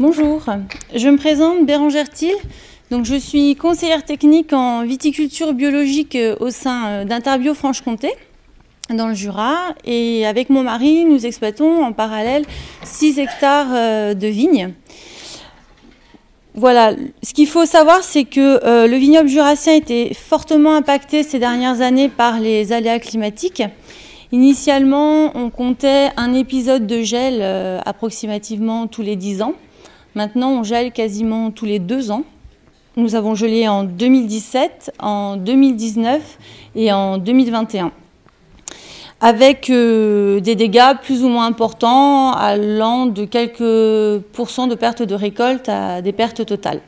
Bonjour, je me présente Bérangère Thiel. Donc, je suis conseillère technique en viticulture biologique euh, au sein euh, d'Interbio Franche-Comté, dans le Jura. Et avec mon mari, nous exploitons en parallèle 6 hectares euh, de vignes. Voilà, ce qu'il faut savoir, c'est que le vignoble jurassien a été fortement impacté ces dernières années par les aléas climatiques. Initialement, on comptait un épisode de gel approximativement tous les 10 ans. Maintenant, on gèle quasiment tous les deux ans. Nous avons gelé en 2017, en 2019 et en 2021 avec euh, des dégâts plus ou moins importants allant de quelques pourcents de pertes de récolte à des pertes totales.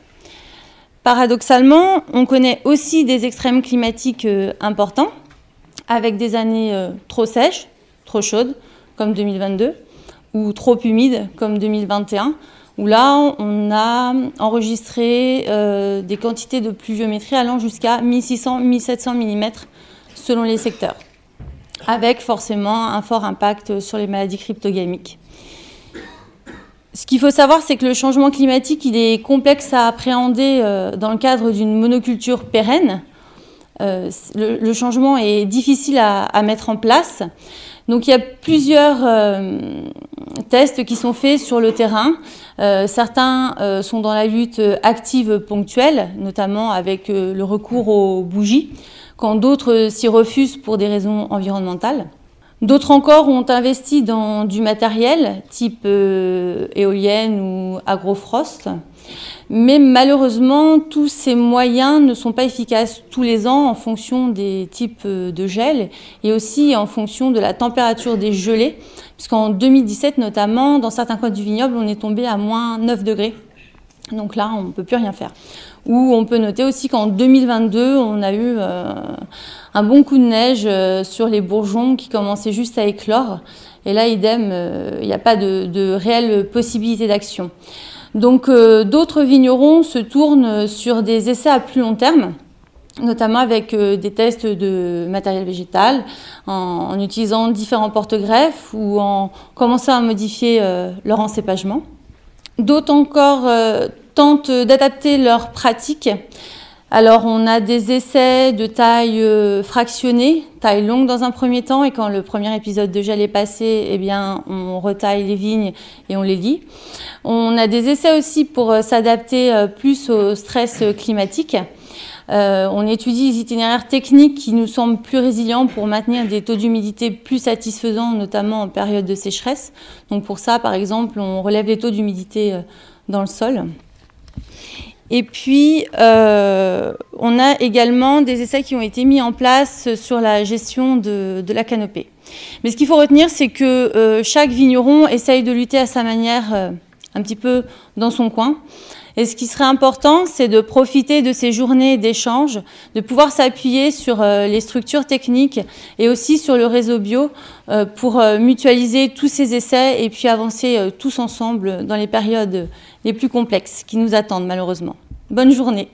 Paradoxalement, on connaît aussi des extrêmes climatiques euh, importants avec des années euh, trop sèches, trop chaudes comme 2022 ou trop humides comme 2021 où là, on a enregistré euh, des quantités de pluviométrie allant jusqu'à 1600-1700 mm selon les secteurs, avec forcément un fort impact sur les maladies cryptogamiques. Ce qu'il faut savoir, c'est que le changement climatique, il est complexe à appréhender euh, dans le cadre d'une monoculture pérenne. Euh, le, changement est difficile à mettre en place. Donc il y a plusieurs tests qui sont faits sur le terrain. Euh, certains euh, sont dans la lutte active ponctuelle, notamment avec le recours aux bougies, quand d'autres s'y refusent pour des raisons environnementales. D'autres encore ont investi dans du matériel type éolienne ou agrofrost. Mais malheureusement, tous ces moyens ne sont pas efficaces tous les ans en fonction des types de gel et aussi en fonction de la température des gelées, puisqu'en 2017 notamment, dans certains coins du vignoble, on est tombé à moins 9 degrés. Donc là, on ne peut plus rien faire. Ou on peut noter aussi qu'en 2022, on a eu euh, un bon coup de neige euh, sur les bourgeons qui commençaient juste à éclore. Et là, idem, euh, il n'y a pas de, réelle possibilité d'action. Donc d'autres vignerons se tournent sur des essais à plus long terme notamment avec euh, des tests de matériel végétal, en, utilisant différents porte-greffes ou en commençant à modifier euh, leur encépagement. D'autres encore tentent d'adapter leurs pratiques alors on a des essais de taille euh, fractionnée, taille longue dans un premier temps, et quand le premier épisode de gel est passé, eh bien on retaille les vignes et on les lit. On a des essais aussi pour euh, s'adapter euh, plus au stress climatique. On étudie les itinéraires techniques qui nous semblent plus résilients pour maintenir des taux d'humidité plus satisfaisants, notamment en période de sécheresse. Donc pour ça, par exemple, on relève les taux d'humidité dans le sol. Et puis, euh, on a également des essais qui ont été mis en place sur la gestion de, la canopée. Mais ce qu'il faut retenir, c'est que euh, chaque vigneron essaye de lutter à sa manière, euh, un petit peu dans son coin. Et ce qui serait important, c'est de profiter de ces journées d'échange, de pouvoir s'appuyer sur les structures techniques et aussi sur le réseau bio pour mutualiser tous ces essais et puis avancer tous ensemble dans les périodes les plus complexes qui nous attendent malheureusement. Bonne journée.